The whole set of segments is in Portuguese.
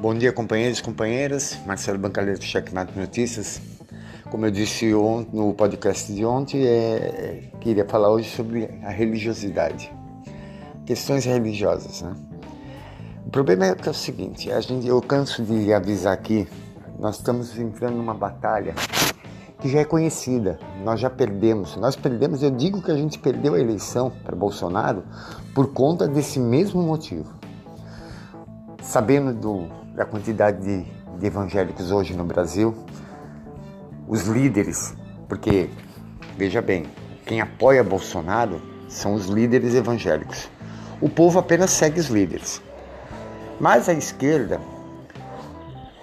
Bom dia, companheiros e companheiras. Marcelo Bancaleiro do Checkmate Notícias. Como eu disse ontem, no podcast de ontem, é, queria falar hoje sobre a religiosidade. Questões religiosas, né? O problema é, que é o seguinte, a gente, eu canso de avisar aqui, nós estamos entrando numa batalha que já é conhecida, nós já perdemos. Nós perdemos, eu digo que a gente perdeu a eleição para Bolsonaro por conta desse mesmo motivo. Sabendo do, da quantidade de, de evangélicos hoje no Brasil, os líderes, porque veja bem, quem apoia Bolsonaro são os líderes evangélicos. O povo apenas segue os líderes. Mas a esquerda,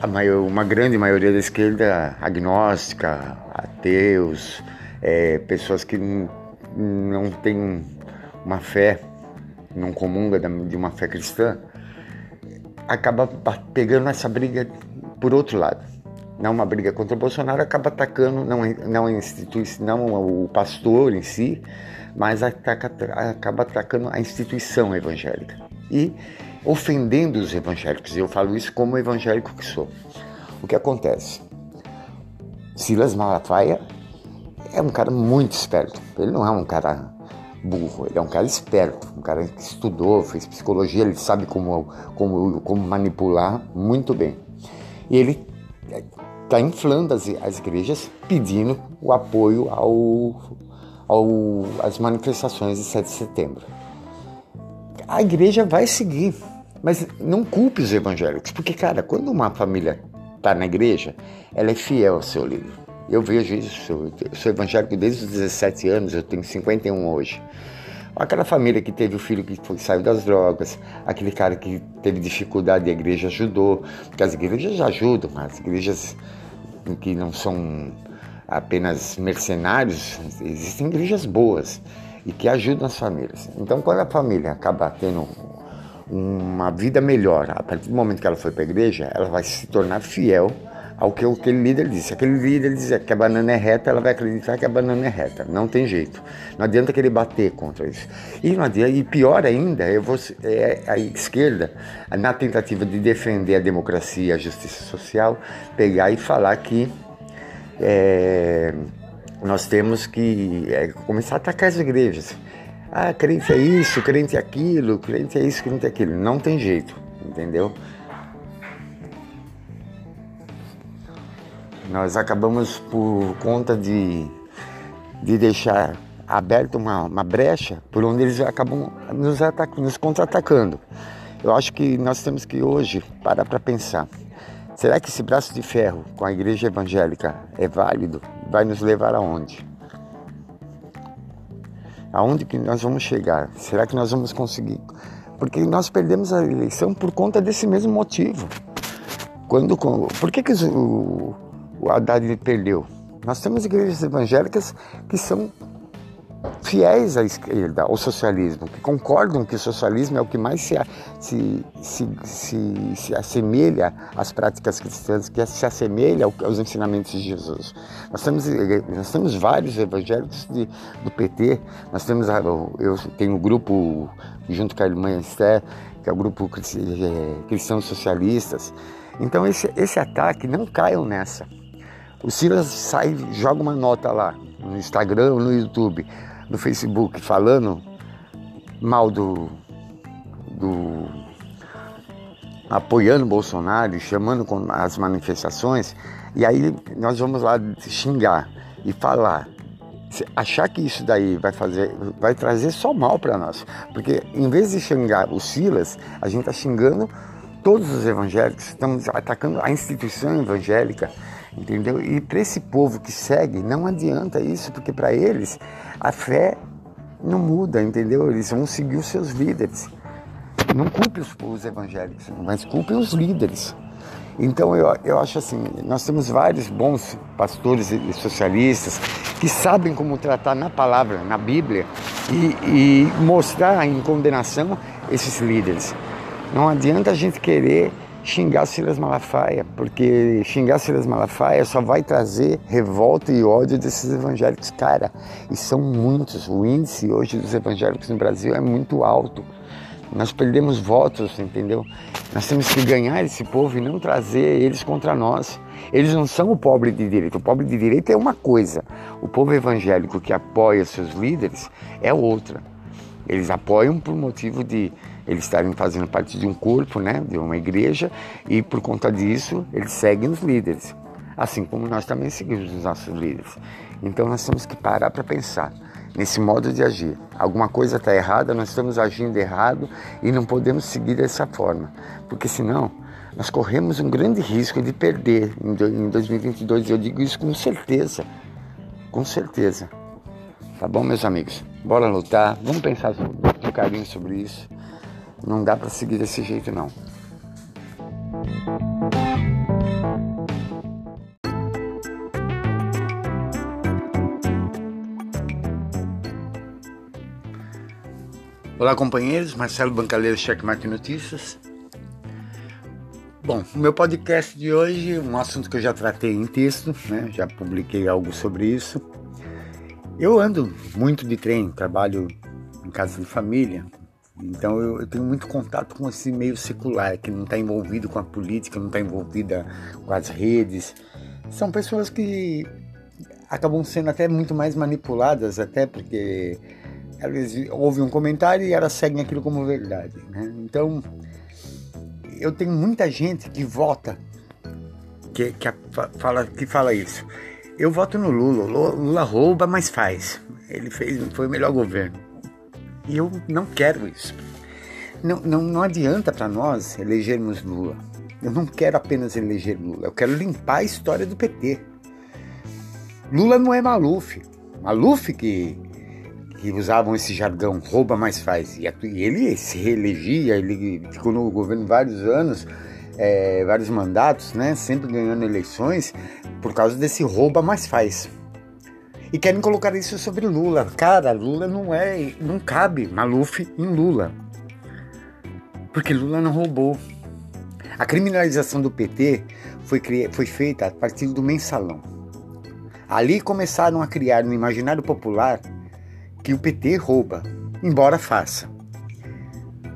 a maior, uma grande maioria da esquerda agnóstica, ateus, é, pessoas que não, têm uma fé, não comunga de uma fé cristã, acaba pegando essa briga por outro lado. Não uma briga contra o Bolsonaro, acaba atacando não, não, a instituição, não o pastor em si, mas ataca, acaba atacando a instituição evangélica e ofendendo os evangélicos. Eu falo isso como evangélico que sou. O que acontece? Silas Malafaia é um cara muito esperto. Ele não é um cara burro, ele é um cara esperto, um cara que estudou, fez psicologia, ele sabe como, como, como manipular muito bem. E ele está inflando as, as igrejas pedindo o apoio ao, ao, às manifestações de 7 de setembro. A igreja vai seguir, mas não culpe os evangélicos, porque, cara, quando uma família está na igreja, ela é fiel ao seu líder. Eu vejo isso, eu sou evangélico desde os 17 anos, eu tenho 51 hoje. Aquela família que teve o filho que foi, saiu das drogas, aquele cara que teve dificuldade e a igreja ajudou, porque as igrejas ajudam, as igrejas que não são apenas mercenários, existem igrejas boas e que ajudam as famílias. Então, quando a família acaba tendo uma vida melhor, a partir do momento que ela foi para a igreja, ela vai se tornar fiel ao que aquele líder disse. Aquele líder dizia que a banana é reta, ela vai acreditar que a banana é reta. Não tem jeito. Não adianta querer bater contra isso. E, não adianta, e pior ainda, eu vou, é a esquerda, na tentativa de defender a democracia a justiça social, pegar e falar que é, nós temos que é, começar a atacar as igrejas. Ah, crente é isso, crente é aquilo, crente é isso, crente é aquilo. Não tem jeito, entendeu? Nós acabamos por conta de, de deixar aberta uma, uma brecha por onde eles acabam nos, nos contra-atacando. Eu acho que nós temos que hoje parar para pensar. Será que esse braço de ferro com a igreja evangélica é válido? Vai nos levar aonde? Aonde que nós vamos chegar? Será que nós vamos conseguir? Porque nós perdemos a eleição por conta desse mesmo motivo. Quando, por que, que o, o Haddad perdeu. Nós temos igrejas evangélicas que são fiéis à esquerda, ao socialismo, que concordam que o socialismo é o que mais se, se, se, se, se assemelha às práticas cristãs, que se assemelha aos ensinamentos de Jesus. Nós temos, nós temos vários evangélicos de, do PT, nós temos, eu tenho um grupo junto com a irmã Esther, que é o grupo é, Cristãos Socialistas. Então esse, esse ataque, não caiam nessa. O Silas sai, joga uma nota lá no Instagram, no YouTube, no Facebook, falando mal do, do apoiando Bolsonaro, chamando as manifestações, e aí nós vamos lá xingar e falar. Achar que isso daí vai fazer, vai trazer só mal para nós, porque em vez de xingar o Silas, a gente está xingando todos os evangélicos, estamos atacando a instituição evangélica, entendeu? E para esse povo que segue, não adianta isso, porque para eles a fé não muda, entendeu? Eles vão seguir os seus líderes. Não culpe os, evangélicos, mas culpe os líderes. Então eu, eu acho assim, nós temos vários bons pastores e socialistas que sabem como tratar na palavra, na Bíblia, e, e mostrar em condenação esses líderes. Não adianta a gente querer xingar Silas Malafaia, porque xingar Silas Malafaia só vai trazer revolta e ódio desses evangélicos, cara. E são muitos. O índice hoje dos evangélicos no Brasil é muito alto. Nós perdemos votos, entendeu? Nós temos que ganhar esse povo e não trazer eles contra nós. Eles não são o pobre de direito. O pobre de direito é uma coisa. O povo evangélico que apoia seus líderes é outra. Eles apoiam por motivo de eles estarem fazendo parte de um corpo, né, de uma igreja, e por conta disso eles seguem os líderes. Assim como nós também seguimos os nossos líderes. Então nós temos que parar para pensar nesse modo de agir. Alguma coisa está errada, nós estamos agindo errado e não podemos seguir dessa forma, porque senão nós corremos um grande risco de perder em 2022. Eu digo isso com certeza, com certeza. Tá bom, meus amigos? Bora lutar, vamos pensar com carinho sobre isso. Não dá para seguir desse jeito, não. Olá, companheiros. Marcelo Bancaleiro, Checkmate Notícias. Bom, o meu podcast de hoje, um assunto que eu já tratei em texto, né? já publiquei algo sobre isso. Eu ando muito de trem, trabalho em casa de família, então eu, eu tenho muito contato com esse meio secular, que não está envolvido com a política, não está envolvida com as redes. São pessoas que acabam sendo até muito mais manipuladas, até porque elas ouvem um comentário e elas seguem aquilo como verdade. Né? Então, eu tenho muita gente que vota, que, que, fala, que fala isso. Eu voto no Lula. Lula rouba, mas faz. Ele fez, foi o melhor governo. E eu não quero isso. Não, não, não adianta para nós elegermos Lula. Eu não quero apenas eleger Lula. Eu quero limpar a história do PT. Lula não é Maluf. Maluf que que usavam esse jargão, rouba mais faz. E ele se reelegia, ele ficou no governo vários anos, é, vários mandatos, né? Sempre ganhando eleições por causa desse rouba mais faz. E querem colocar isso sobre Lula. Cara, Lula não é, não cabe Maluf em Lula. Porque Lula não roubou. A criminalização do PT foi, foi feita a partir do mensalão. Ali começaram a criar no imaginário popular que o PT rouba, embora faça.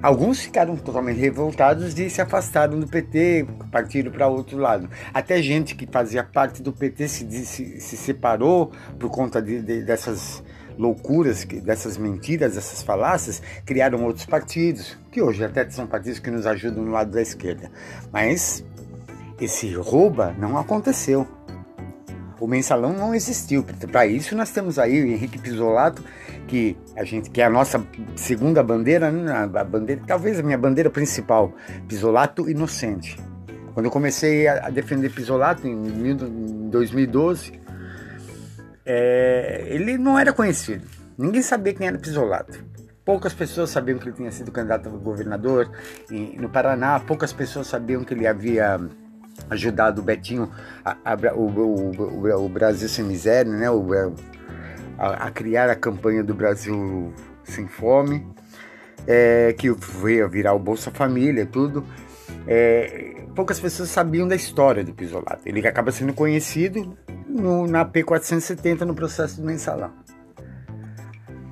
Alguns ficaram totalmente revoltados e se afastaram do PT, partiram para outro lado. Até gente que fazia parte do PT se, se, se separou por conta de, de, dessas loucuras, dessas mentiras, dessas falácias, criaram outros partidos, que hoje até são partidos que nos ajudam no lado da esquerda. Mas esse rouba não aconteceu. O mensalão não existiu. Para isso nós temos aí o Henrique Pisolato, que a gente que é a nossa segunda bandeira, né? a bandeira, talvez a minha bandeira principal, Pisolato inocente. Quando eu comecei a defender Pisolato em 2012, é, ele não era conhecido. Ninguém sabia quem era Pisolato. Poucas pessoas sabiam que ele tinha sido candidato a governador no Paraná. Poucas pessoas sabiam que ele havia ajudado o Betinho a, a, o, o, o, o, Brasil Sem Miséria, né? A, a, criar a campanha do Brasil Sem Fome, é, que veio a virar o Bolsa Família e tudo. É, poucas pessoas sabiam da história do Pisolato. Ele acaba sendo conhecido no, na P470 no processo do mensalão.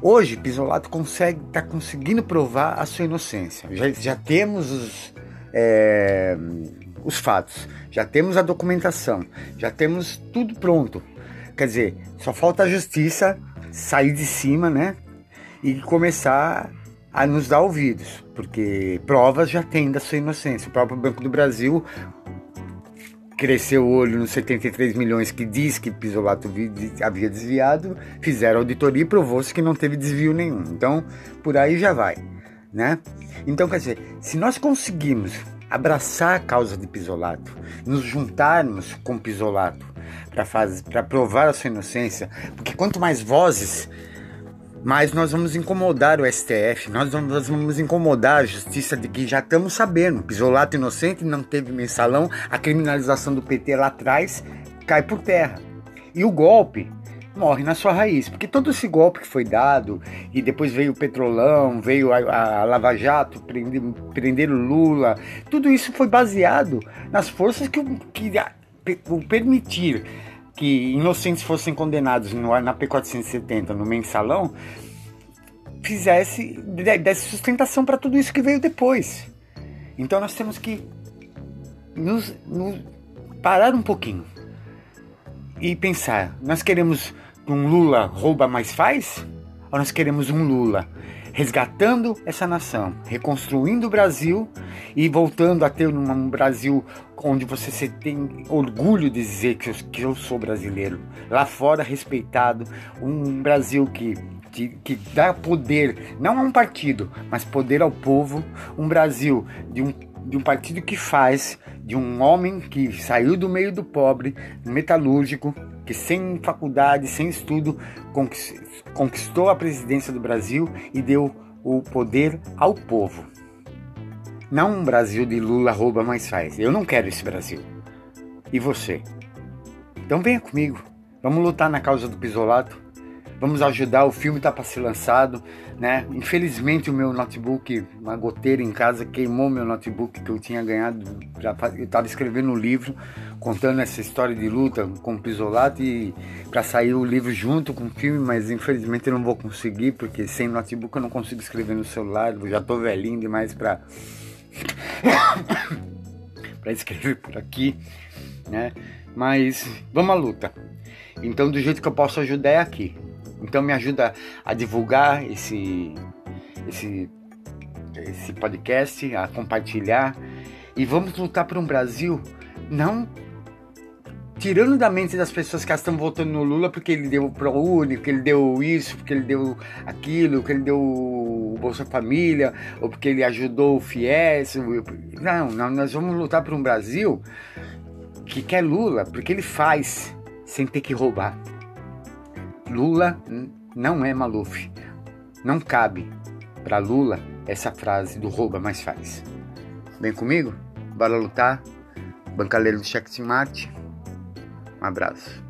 Hoje, Pisolato consegue, está conseguindo provar a sua inocência. Já, já temos os, é, os fatos, já temos a documentação, já temos tudo pronto. Quer dizer, só falta a justiça sair de cima, né? E começar a nos dar ouvidos, porque provas já tem da sua inocência. O próprio Banco do Brasil cresceu o olho nos 73 milhões que diz que Pisolato havia desviado, fizeram auditoria e provou-se que não teve desvio nenhum. Então, por aí já vai, né? Então, quer dizer, se nós conseguimos abraçar a causa de Pisolato, nos juntarmos com Pisolato para provar a sua inocência, porque quanto mais vozes, mais nós vamos incomodar o STF, nós vamos, incomodar a justiça de que já estamos sabendo, Pisolato inocente, não teve mensalão, a criminalização do PT lá atrás cai por terra. E o golpe morre na sua raiz. Porque todo esse golpe que foi dado, e depois veio o Petrolão, veio a, a Lava Jato, prender, o Lula, tudo isso foi baseado nas forças que, que permitir que inocentes fossem condenados no, na P470, no mensalão, fizesse, desse sustentação para tudo isso que veio depois. Então nós temos que nos, nos parar um pouquinho e pensar: nós queremos um Lula rouba mais faz? Ou nós queremos um Lula resgatando essa nação, reconstruindo o Brasil e voltando a ter um Brasil onde você tem orgulho de dizer que eu, que eu sou brasileiro, lá fora respeitado, um Brasil que que, dá poder, não a um partido, mas poder ao povo, um Brasil de um, de um partido que faz, de um homem que saiu do meio do pobre, metalúrgico, que sem faculdade, sem estudo, conquistou a presidência do Brasil e deu o poder ao povo. Não um Brasil de Lula rouba mais faz. Eu não quero esse Brasil. E você? Então venha comigo. Vamos lutar na causa do pisolato. Vamos ajudar. O filme está para ser lançado, né? Infelizmente o meu notebook, uma goteira em casa queimou meu notebook que eu tinha ganhado. Já eu estava escrevendo um livro contando essa história de luta com o pisolato e para sair o livro junto com o filme, mas infelizmente eu não vou conseguir porque sem notebook eu não consigo escrever no celular. Eu já tô velhinho demais para para escrever por aqui, né? Mas vamos à luta. Então, do jeito que eu posso ajudar é aqui. Então, me ajuda a divulgar esse, esse, esse podcast, a compartilhar. E vamos lutar por um Brasil não tirando da mente das pessoas que estão votando no Lula porque ele deu o ProUni, porque ele deu isso, porque ele deu aquilo, porque ele deu o Bolsa Família, ou porque ele ajudou o FIES. Não, não, nós vamos lutar por um Brasil que quer Lula, porque ele faz sem ter que roubar. Lula não é Maluf. Não cabe para Lula essa frase do rouba, mas faz. Vem comigo? Bora lutar? Bancaleiro do Checkmate. Um abraço.